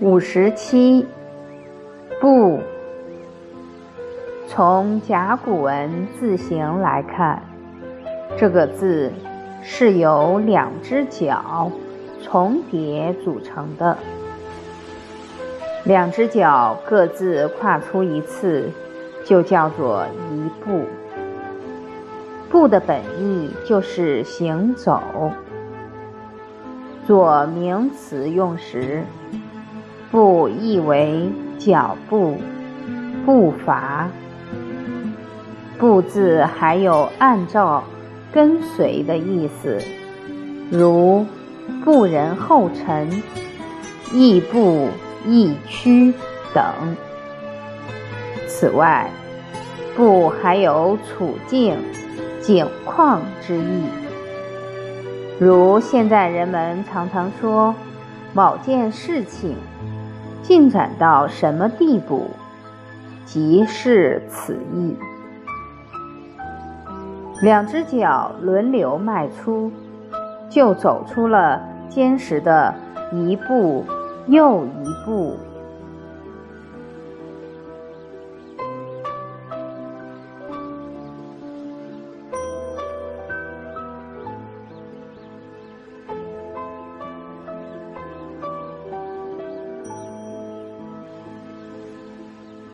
五十七，步。从甲骨文字形来看，这个字是由两只脚重叠组成的。两只脚各自跨出一次，就叫做一步。步的本意就是行走。做名词用时。步意为脚步、步伐。步字还有按照、跟随的意思，如步人后尘、亦步亦趋等。此外，步还有处境、景况之意，如现在人们常常说某件事情。进展到什么地步，即是此意。两只脚轮流迈出，就走出了坚实的一步又一步。